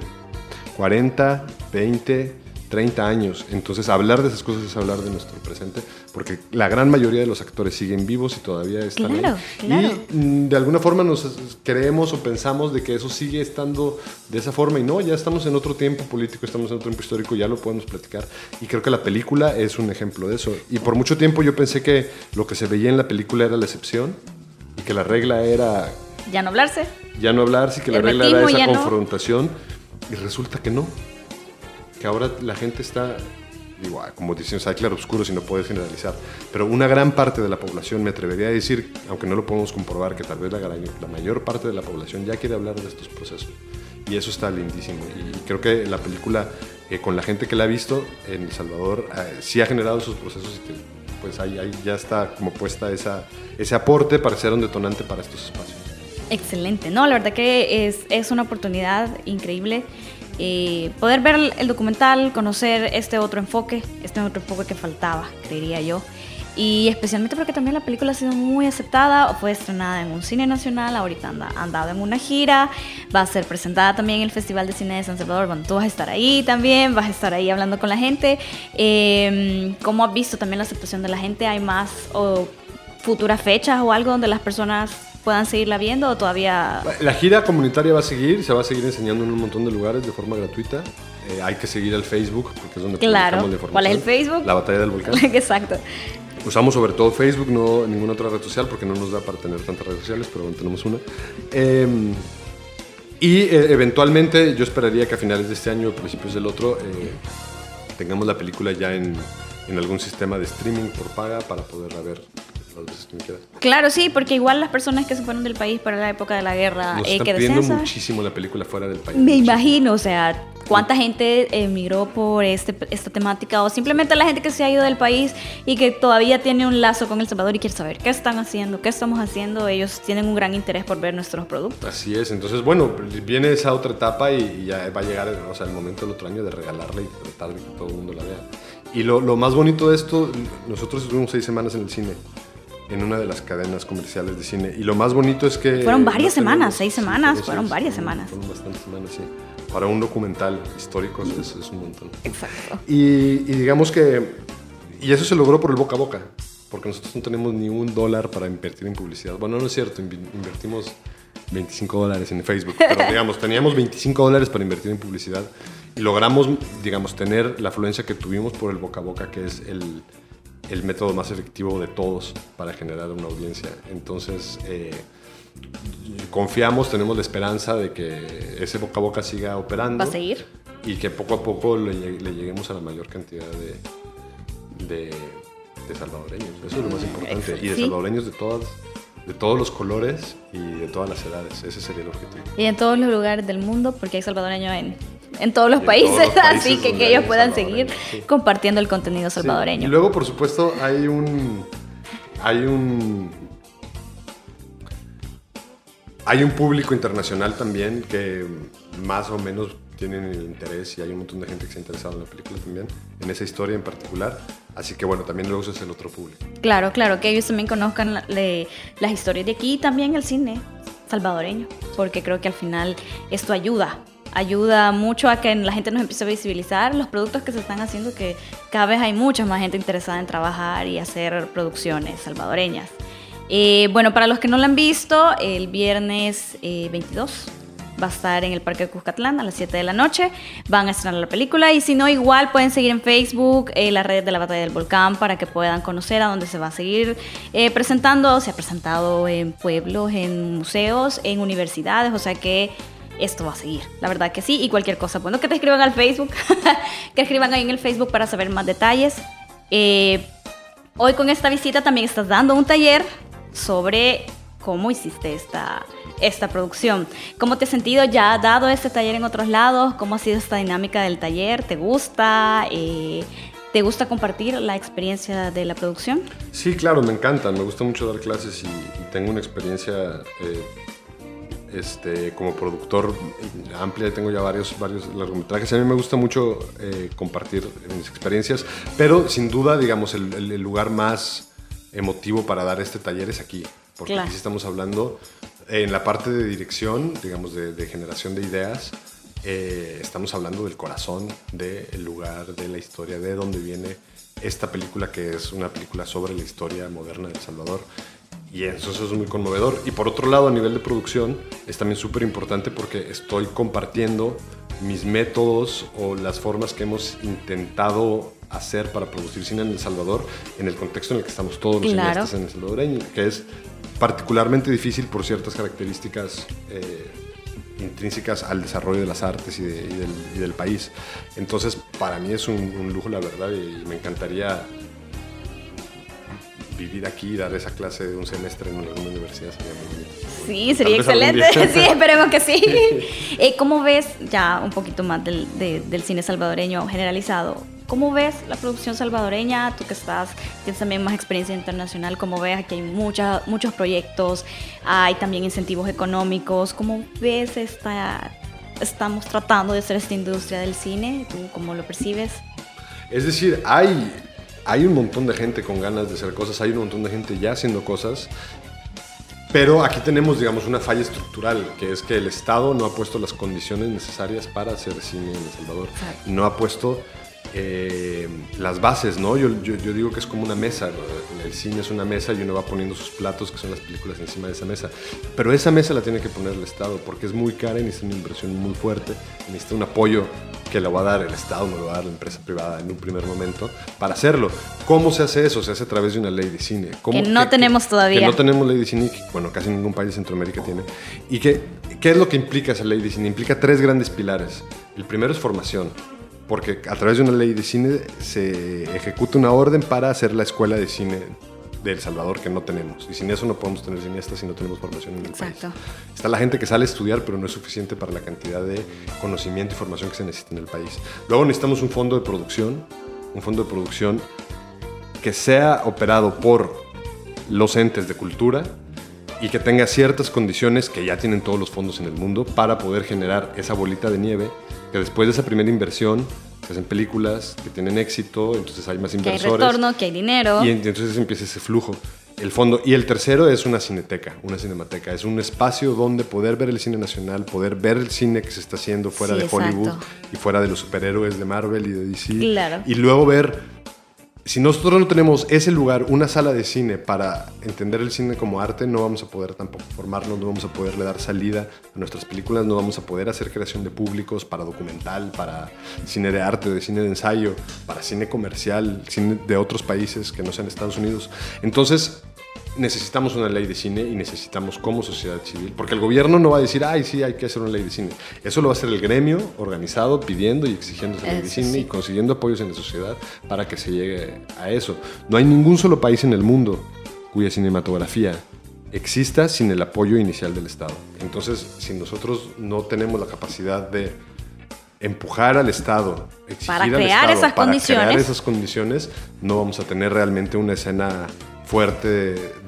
40, 20, 30 años. Entonces hablar de esas cosas es hablar de nuestro presente, porque la gran mayoría de los actores siguen vivos y todavía están Claro, ahí. claro. Y mm, de alguna forma nos creemos o pensamos de que eso sigue estando de esa forma y no, ya estamos en otro tiempo político, estamos en otro tiempo histórico, ya lo podemos platicar. Y creo que la película es un ejemplo de eso. Y por mucho tiempo yo pensé que lo que se veía en la película era la excepción y que la regla era Ya no hablarse. ya no hablar, sí que la regla era esa ya no. confrontación y resulta que no. Que ahora la gente está, digo, ah, como sea, hay claroscuros y no puedes generalizar, pero una gran parte de la población, me atrevería a decir, aunque no lo podemos comprobar, que tal vez la, la mayor parte de la población ya quiere hablar de estos procesos. Y eso está lindísimo. Y creo que la película, eh, con la gente que la ha visto en El Salvador, eh, sí ha generado esos procesos y que pues ahí, ahí ya está como puesta esa, ese aporte para ser un detonante para estos espacios. Excelente, no, la verdad que es, es una oportunidad increíble eh, poder ver el, documental, conocer este otro enfoque, este otro enfoque que faltaba, creería yo. Y especialmente porque también la película ha sido muy aceptada, fue estrenada en un cine nacional, ahorita anda, andado en una gira, va a ser presentada también en el Festival de Cine de San Salvador, bueno, tú vas a estar ahí también, vas a estar ahí hablando con la gente. Eh, ¿Cómo has visto también la aceptación de la gente? ¿Hay más o futuras fechas o algo donde las personas puedan seguirla viendo o todavía... La gira comunitaria va a seguir, se va a seguir enseñando en un montón de lugares de forma gratuita. Eh, hay que seguir el Facebook, porque es donde Claro. publicamos la información. ¿Cuál es el Facebook? La batalla del volcán. [laughs] Exacto. Usamos sobre todo Facebook, no ninguna otra red social, porque no nos da para tener tantas redes sociales, pero bueno, tenemos una. Eh, y eh, eventualmente yo esperaría que a finales de este año o principios del otro eh, tengamos la película ya en, en algún sistema de streaming por paga para poderla ver las veces que me quieras. Claro, sí, porque igual las personas que se fueron del país para la época de la guerra, Nos eh, están que pidiendo muchísimo la película fuera del país. Me muchísimo. imagino, o sea, cuánta gente emigró por este, esta temática o simplemente la gente que se ha ido del país y que todavía tiene un lazo con El Salvador y quiere saber qué están haciendo, qué estamos haciendo. Ellos tienen un gran interés por ver nuestros productos. Así es, entonces bueno, viene esa otra etapa y, y ya va a llegar o sea, el momento del otro año de regalarla y tratar de que todo el mundo la vea. Y lo, lo más bonito de esto, nosotros estuvimos seis semanas en el cine, en una de las cadenas comerciales de cine. Y lo más bonito es que... Fueron varias semanas, seis sí, semanas, fueron varias semanas. Fueron bastantes semanas, sí. Para un documental histórico es, es un montón. Exacto. Y, y digamos que... Y eso se logró por el boca a boca, porque nosotros no tenemos ni un dólar para invertir en publicidad. Bueno, no es cierto, invertimos 25 dólares en Facebook, pero [laughs] digamos, teníamos 25 dólares para invertir en publicidad y logramos, digamos, tener la afluencia que tuvimos por el boca a boca, que es el, el método más efectivo de todos para generar una audiencia. Entonces, eh, confiamos, tenemos la esperanza de que ese boca a boca siga operando. ¿Va a seguir? Y que poco a poco le, le lleguemos a la mayor cantidad de, de, de salvadoreños. Eso es lo más importante. Y de salvadoreños de todas de todos los colores y de todas las edades. Ese sería el objetivo. Y en todos los lugares del mundo, porque hay salvadoreños en, en todos los en países, todos los [laughs] países así que que ellos puedan seguir sí. compartiendo el contenido Sí. salvadoreño. Y luego, por supuesto, hay un. Hay un. Hay un público internacional también que más o menos tienen el interés y hay un montón de gente que se ha interesado en la película también, en esa historia en particular. Así que bueno, también luego es el otro público. Claro, claro, que ellos también conozcan la- le- las historias de aquí y también el cine salvadoreño, porque creo que al final esto ayuda, ayuda mucho a que la gente nos empiece a visibilizar los productos que se están haciendo, que cada vez hay mucha más gente interesada en trabajar y hacer producciones salvadoreñas. Eh, bueno, para los que no la han visto, el viernes eh, 22 va a estar en el Parque de Cuscatlán a las 7 de la noche. Van a estrenar la película y si no, igual pueden seguir en Facebook eh, las redes de la Batalla del Volcán para que puedan conocer a dónde se va a seguir eh, presentando. Se ha presentado en pueblos, en museos, en universidades, o sea que esto va a seguir. La verdad que sí. Y cualquier cosa, bueno, que te escriban al Facebook, [laughs] que escriban ahí en el Facebook para saber más detalles. Eh, Hoy con esta visita también estás dando un taller sobre cómo hiciste esta, esta producción. ¿Cómo te has sentido? ¿Ya has dado este taller en otros lados? ¿Cómo ha sido esta dinámica del taller? ¿Te gusta? Eh, ¿Te gusta compartir la experiencia de la producción? Sí, claro, me encanta. Me gusta mucho dar clases y, y tengo una experiencia eh, este, como productor amplia. Tengo ya varios, varios largometrajes. A mí me gusta mucho eh, compartir mis experiencias, pero sin duda, digamos, el, el- el lugar más emotivo para dar este taller es aquí. Porque Claro. aquí sí estamos hablando eh, en la parte de dirección, digamos, de, de generación de ideas. eh, estamos hablando del corazón del lugar, de la historia, de dónde viene esta película que es una película sobre la historia moderna de El Salvador. Y eso, eso es muy conmovedor. Y por otro lado, a nivel de producción, es también súper importante porque estoy compartiendo mis métodos o las formas que hemos intentado hacer para producir cine en El Salvador en el contexto en el que estamos todos los Claro. cineastas en El Salvadoreño, que es particularmente difícil por ciertas características eh, intrínsecas al desarrollo de las artes y, de- y del, y del país. Entonces, para mí es un, un lujo, la verdad, y me encantaría vivir aquí y dar esa clase de un semestre en alguna universidad. Sería muy bonito. Sí, sería excelente. [laughs] Sí, esperemos que sí. [laughs] Eh, ¿Cómo ves, ya un poquito más del, de- del cine salvadoreño generalizado, cómo ves la producción salvadoreña? Tú que estás, tienes también más experiencia internacional, ¿cómo ves? Aquí hay mucha- muchos proyectos, hay también incentivos económicos. ¿Cómo ves esta... Estamos tratando de hacer esta industria del cine, ¿tú cómo lo percibes? Es decir, hay, hay un montón de gente con ganas de hacer cosas, hay un montón de gente ya haciendo cosas, pero aquí tenemos, digamos, una falla estructural, que es que el Estado no ha puesto las condiciones necesarias para hacer cine en El Salvador. No ha puesto eh, las bases, ¿no? Yo, yo, yo digo que es como una mesa, ¿no? el cine es una mesa y uno va poniendo sus platos, que son las películas, encima de esa mesa. Pero esa mesa la tiene que poner el Estado, porque es muy cara y necesita una inversión muy fuerte, necesita un apoyo que le va a dar el Estado, no le va a dar la empresa privada en un primer momento para hacerlo. ¿Cómo se hace eso? Se hace a través de una ley de cine. ¿Cómo- Que no tenemos todavía. Que no tenemos ley de cine, que, bueno, casi ningún país de Centroamérica tiene. ¿Y qué, qué es lo que implica esa ley de cine? Implica tres grandes pilares. El primero es formación, porque a través de una ley de cine se ejecuta una orden para hacer la escuela de cine de El Salvador que no tenemos. Y sin eso no podemos tener cineastas si no tenemos formación en el Exacto. país. Está la gente que sale a estudiar, pero no es suficiente para la cantidad de conocimiento y formación que se necesita en el país. Luego necesitamos un fondo de producción, un fondo de producción que sea operado por los entes de cultura y que tenga ciertas condiciones que ya tienen todos los fondos en el mundo para poder generar esa bolita de nieve que después de esa primera inversión se hacen películas que tienen éxito, entonces hay más Que hay inversores. retorno, que hay dinero. Y en- entonces empieza ese flujo. El fondo. Y el tercero es una cineteca, una cinemateca. Es un espacio donde poder ver el cine nacional, poder ver el cine que se está haciendo fuera Sí, de Hollywood exacto. y fuera de los superhéroes de Marvel y de DC. Claro. Y luego ver si nosotros no tenemos ese lugar, una sala de cine para entender el cine como arte, no vamos a poder tampoco formarnos, no vamos a poderle dar salida a nuestras películas, no vamos a poder hacer creación de públicos para documental, para cine de arte, de cine de ensayo, para cine comercial, cine de otros países que no sean Estados Unidos. Entonces, necesitamos una ley de cine y necesitamos como sociedad civil, porque el gobierno no va a decir, ay, sí, hay que hacer una ley de cine. Eso lo va a hacer el gremio organizado, pidiendo y exigiendo esa ley de cine y consiguiendo apoyos en la sociedad para que se llegue a eso. No hay ningún solo país en el mundo cuya cinematografía exista sin el apoyo inicial del Estado. Entonces, si nosotros no tenemos la capacidad de empujar al Estado, exigir para al crear Estado, esas para condiciones. crear esas condiciones, no vamos a tener realmente una escena fuerte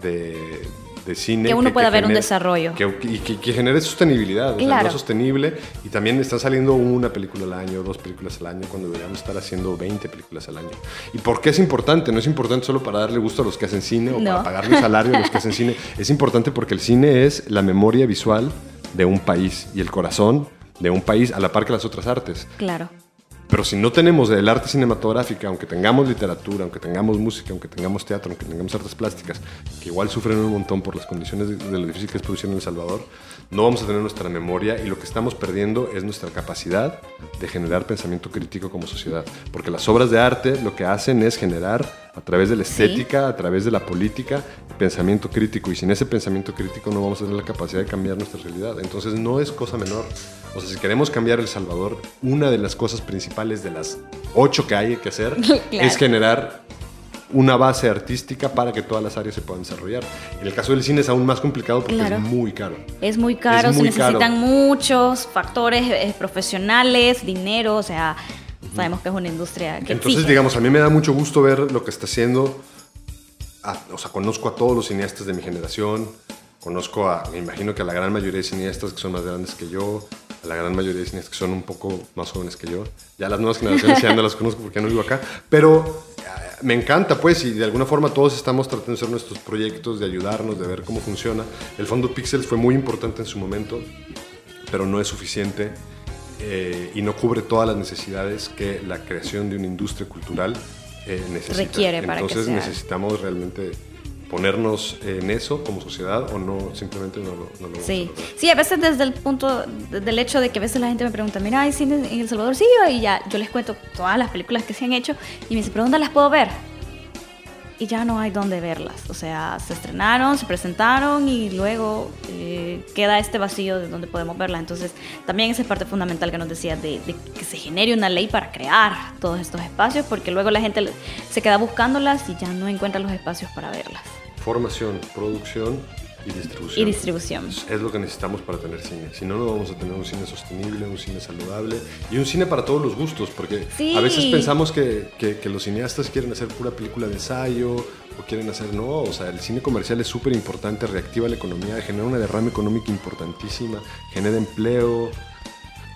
de, de cine. Que uno pueda ver un desarrollo. Que, y que, que genere sostenibilidad, o sea, Claro. no sostenible. Y también están saliendo una película al año, dos películas al año, cuando deberíamos estar haciendo 20 películas al año. ¿Y por qué es importante? No es importante solo para darle gusto a los que hacen cine o No. para pagarle salario a los que hacen cine. [laughs] Es importante porque el cine es la memoria visual de un país y el corazón de un país a la par que las otras artes. Claro. Pero si no tenemos el arte cinematográfica, aunque tengamos literatura, aunque tengamos música, aunque tengamos teatro, aunque tengamos artes plásticas, que igual sufren un montón por las condiciones de, de lo difícil que es producir en El Salvador, no vamos a tener nuestra memoria y lo que estamos perdiendo es nuestra capacidad de generar pensamiento crítico como sociedad. Porque las obras de arte lo que hacen es generar a través de la estética, a través de la política, pensamiento crítico. Y sin ese pensamiento crítico no vamos a tener la capacidad de cambiar nuestra realidad. Entonces no es cosa menor. O sea, si queremos cambiar El Salvador, una de las cosas principales de las ocho que hay que hacer [laughs] Claro. es generar una base artística para que todas las áreas se puedan desarrollar. En el caso del cine es aún más complicado porque Claro. es muy caro. Es muy caro, Es se muy necesitan caro. muchos factores eh, profesionales, dinero, o sea, sabemos que es una industria que Entonces, exige. digamos, a mí me da mucho gusto ver lo que está haciendo. a- o sea, conozco a todos los cineastas de mi generación. Conozco a, me imagino que a la gran mayoría de cineastas que son más grandes que yo, a la gran mayoría de cineastas que son un poco más jóvenes que yo. Ya las nuevas generaciones ya no las conozco porque no vivo acá. Pero me encanta, pues, y de alguna forma todos estamos tratando de hacer nuestros proyectos, de ayudarnos, de ver cómo funciona. El Fondo Pixels fue muy importante en su momento, pero no es suficiente eh, y no cubre todas las necesidades que la creación de una industria cultural eh, necesita. Requiere para Entonces necesitamos realmente ponernos en eso como sociedad o no simplemente no lo, no lo vamos Sí, a sí, a veces desde el punto, desde el hecho de que a veces la gente me pregunta, mira, ¿hay cine en El Salvador? Sí, y ya yo les cuento todas las películas que se han hecho y me dicen, ¿pero dónde las puedo ver? Y ya no hay dónde verlas. O sea, se estrenaron, se presentaron y luego eh, queda este vacío de donde podemos verlas. Entonces, también esa es parte fundamental que nos decía de, de que se genere una ley para crear todos estos espacios, porque luego la gente se queda buscándolas y ya no encuentra los espacios para verlas. Formación, producción y distribución. Y distribución. Es, lo que necesitamos para tener cine. Si no, no vamos a tener un cine sostenible, un cine saludable y un cine para todos los gustos. Porque Sí. a veces pensamos que, que- que los cineastas quieren hacer pura película de ensayo o quieren hacer. No, o sea, el cine comercial es súper importante, reactiva la economía, genera una derrama económica importantísima, genera empleo,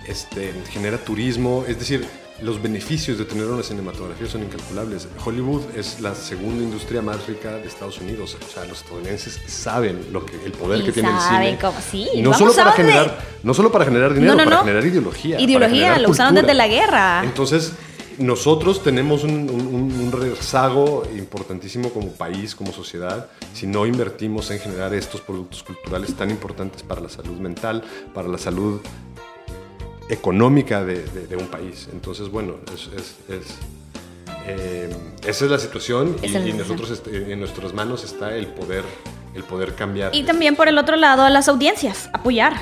este, genera turismo. Es decir, los beneficios de tener una cinematografía son incalculables. Hollywood es la segunda industria más rica de Estados Unidos. O sea, los estadounidenses saben lo que, el poder Y que tiene el cine. cómo- sí, no solo, para generar, no solo para generar dinero, No, no, para no. generar ideología. Ideología, generar lo usaron desde la guerra. Entonces, nosotros tenemos un, un- un- un rezago importantísimo como país, como sociedad, si no invertimos en generar estos productos culturales tan importantes para la salud mental, para la salud económica de, de- de un país. Entonces, bueno, es, es- es, eh, esa es la situación y, la nosotros este, en nuestras manos está el poder, el poder cambiar. Y también por el otro lado a las audiencias, apoyar.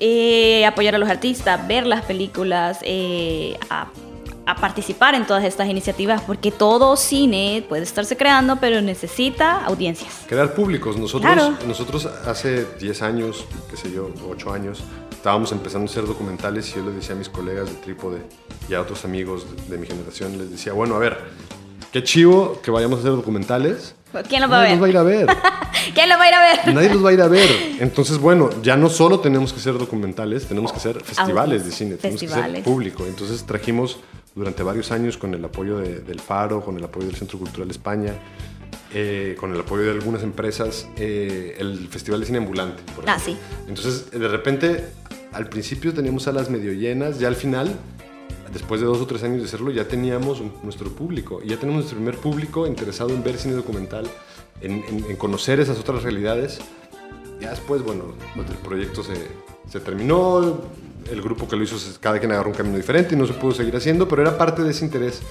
Eh, apoyar a los artistas, ver las películas, eh, a, a participar en todas estas iniciativas, porque todo cine puede estarse creando, pero necesita audiencias. Crear públicos. Nosotros, Claro. nosotros hace 10 años, qué sé yo, 8 años, estábamos empezando a hacer documentales y yo les decía a mis colegas de Trípode y a otros amigos de, de mi generación, les decía, bueno, a ver, qué chivo que vayamos a hacer documentales. ¿Quién los va a Nadie ver? los va a ir a ver. [laughs] ¿Quién los va a ir a ver? Nadie los va a ir a ver. Entonces, bueno, ya no solo tenemos que hacer documentales, tenemos que hacer festivales de cine, tenemos que Festivales. ser público. Entonces trajimos durante varios años con el apoyo de- del Faro, con el apoyo del Centro Cultural España, eh, con el apoyo de algunas empresas, eh, el Festival de Cine Ambulante. Por Ah, sí. Entonces, de repente, al principio teníamos salas medio llenas, ya al final después de dos o tres años de hacerlo, ya teníamos nuestro público. Y ya tenemos nuestro primer público interesado en ver cine documental, en, conocer esas otras realidades. Ya después, bueno, el proyecto se, se terminó, el grupo que lo hizo, cada quien agarró un camino diferente y no se pudo seguir haciendo, pero era parte de ese interés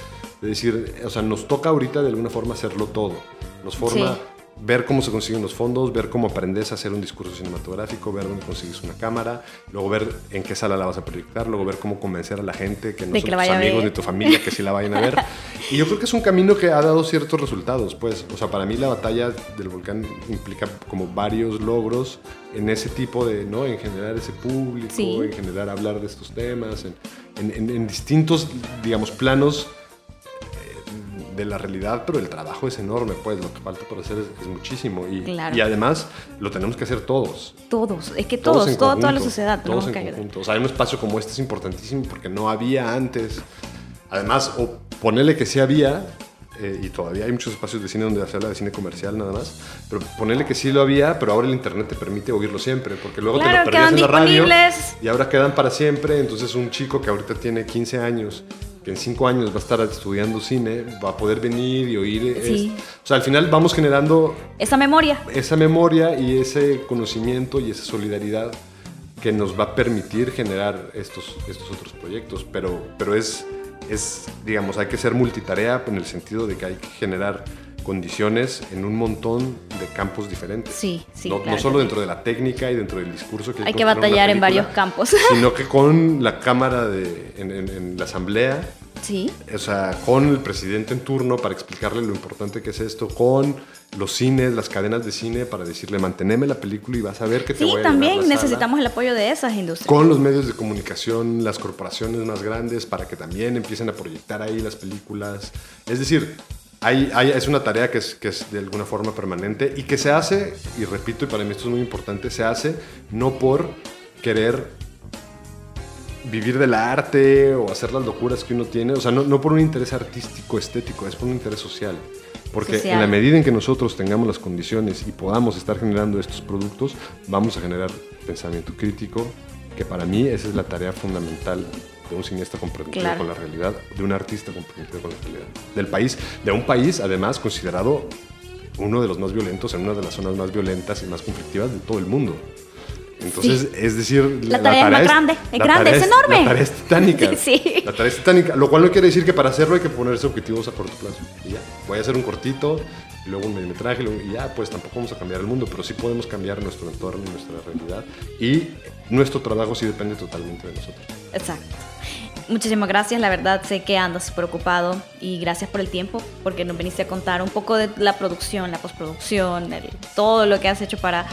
de decir, o sea, nos toca ahorita de alguna forma hacerlo todo. Nos forma ver cómo se consiguen los fondos, ver cómo aprendes a hacer un discurso cinematográfico, ver dónde consigues una cámara, luego ver en qué sala la vas a proyectar, luego ver cómo convencer a la gente que no son tus amigos ni tu familia que sí la vayan a ver. y yo creo que es un camino que ha dado ciertos resultados, pues, o sea, para mí la batalla del volcán implica como varios logros en ese tipo de, ¿no? En generar ese público, en generar hablar de estos temas, en, en, en distintos, digamos, planos de la realidad, pero el trabajo es enorme, pues lo que falta por hacer es, muchísimo. Y, y, además lo tenemos que hacer todos. Todos, es que todos, toda, la sociedad. Todos en conjunto. O sea, un espacio como este es importantísimo porque no había antes. Además, o ponerle que sí había, eh, y todavía hay muchos espacios de cine donde se habla de cine comercial nada más, pero ponerle que sí lo había, pero ahora el internet te permite oírlo siempre, porque luego te lo perdías en la radio y ahora quedan para siempre, entonces un chico que ahorita tiene 15 años que en cinco años va a estar estudiando cine, va a poder venir y oír. o sea, al final vamos generando... Esa memoria. Esa memoria y ese conocimiento y esa solidaridad que nos va a permitir generar estos, estos otros proyectos. Pero, pero es, es, digamos, hay que ser multitarea en el sentido de que hay que generar condiciones en un montón de campos diferentes. Sí, sí. No, no solo dentro de la técnica y dentro del discurso que hay que batallar en varios campos. [laughs] Sino que con la Cámara de, en, la Asamblea. Sí. O sea, con el presidente en turno para explicarle lo importante que es esto, con los cines, las cadenas de cine para decirle manteneme la película y vas a ver que te voy a también necesitamos el apoyo de esas industrias. Con los medios de comunicación, las corporaciones más grandes para que también empiecen a proyectar ahí las películas. Es decir, es una tarea que es, que es de alguna forma permanente y que se hace, y repito, y para mí esto es muy importante, se hace no por querer vivir del arte o hacer las locuras que uno tiene, o sea, no, no por un interés artístico, estético, es por un interés social. Porque en la medida en que nosotros tengamos las condiciones y podamos estar generando estos productos, vamos a generar pensamiento crítico, que para mí esa es la tarea fundamental de un cineasta comprometido con la realidad, de un artista comprometido con la realidad del país, de un país además considerado uno de los más violentos, en una de las zonas más violentas y más conflictivas de todo el mundo. Entonces, es decir, la tarea, es más grande, es grande, es, enorme. La tarea es titánica. [laughs] sí. La tarea es titánica, lo cual no quiere decir que para hacerlo hay que ponerse objetivos a corto plazo. Y ya, voy a hacer un cortito, y luego un medimetraje, y ya, pues tampoco vamos a cambiar el mundo, pero sí podemos cambiar nuestro entorno y nuestra realidad. Y nuestro trabajo sí depende totalmente de nosotros. Exacto. Muchísimas gracias, la verdad sé que andas súper ocupado y gracias por el tiempo, porque nos viniste a contar un poco de la producción, la postproducción, todo lo que has hecho para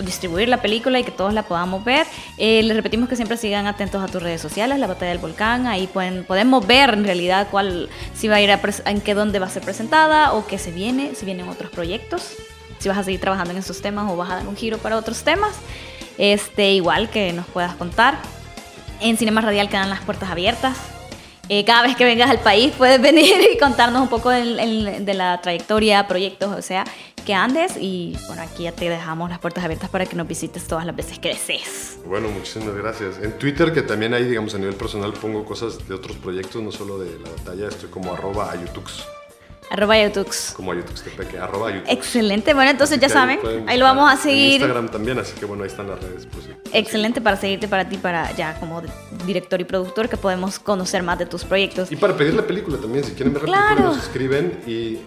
distribuir la película y que todos la podamos ver. Eh, les repetimos que siempre sigan atentos a tus redes sociales, la batalla del volcán, ahí pueden, podemos ver en realidad cuál, si va a ir a en qué dónde va a ser presentada o qué se viene, si vienen otros proyectos, si vas a seguir trabajando en esos temas o vas a dar un giro para otros temas. Este, igual que nos puedas contar. En Cinema Radial quedan las puertas abiertas. Eh, cada vez que vengas al país puedes [laughs] venir y contarnos un poco de la trayectoria, proyectos, o sea, que andes y bueno, aquí ya te dejamos las puertas abiertas para que nos visites todas las veces que desees. Bueno, muchísimas gracias. En Twitter, que también ahí, digamos, a nivel personal pongo cosas de otros proyectos, no solo de la batalla, estoy como arroba ayutux. Arroba Ayutux. Como Ayutux Tepeque, arroba Ayutux. Excelente, bueno, entonces ya saben, ahí, lo vamos a seguir. En Instagram también, así que bueno, ahí están las redes. Pues, Excelente para seguirte para ti, para ya como director y productor, que podemos conocer más de tus proyectos. Y para pedir la película también, si quieren ver la película, nos escriben y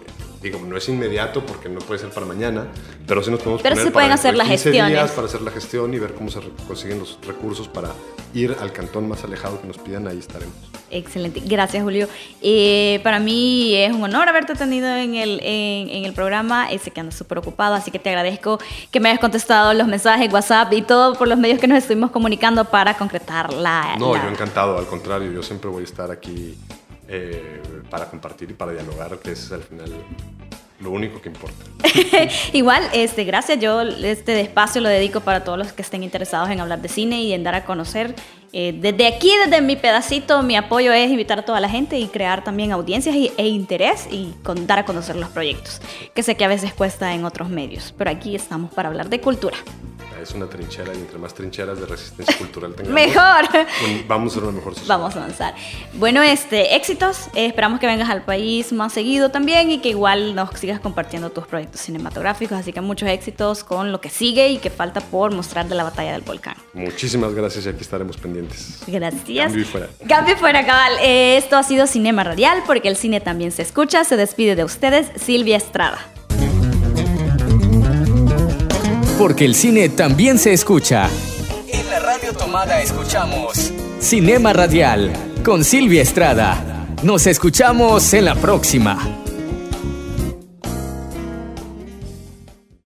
digo, no es inmediato porque no puede ser para mañana, pero sí nos podemos pero poner se pueden para hacer las gestiones. días para hacer la gestión y ver cómo se consiguen los recursos para ir al cantón más alejado que nos pidan, ahí estaremos. Excelente, gracias Julio. Eh, para mí es un honor haberte tenido en el, en, el programa, sé que andas súper ocupado, así que te agradezco que me hayas contestado los mensajes, WhatsApp y todo por los medios que nos estuvimos comunicando para concretar la... No, yo encantado, al contrario, yo siempre voy a estar aquí eh, para compartir y para dialogar, que es al final lo único que importa. [laughs] Igual, este, gracias. Yo este espacio lo dedico para todos los que estén interesados en hablar de cine y en dar a conocer. Eh, desde aquí, desde mi pedacito, mi apoyo es invitar a toda la gente y crear también audiencias e interés y con, dar a conocer los proyectos, que sé que a veces cuesta en otros medios, pero aquí estamos para hablar de cultura. Es una trinchera y entre más trincheras de resistencia cultural tengamos, Mejor. un- vamos a ser una mejor sociedad. Vamos a avanzar. Bueno, este, éxitos. Eh, esperamos que vengas al país más seguido también y que igual nos sigas compartiendo tus proyectos cinematográficos. Así que muchos éxitos con lo que sigue y que falta por mostrar de la batalla del volcán. Muchísimas gracias y aquí estaremos pendientes. Gracias. Cambio y fuera. Cambio y fuera, cabal. Eh, esto ha sido Cinema Radial porque el cine también se escucha. Se despide de ustedes Silvia Estrada. Porque el cine también se escucha. En la radio tomada escuchamos Cinema Radial con Silvia Estrada. Nos escuchamos en la próxima.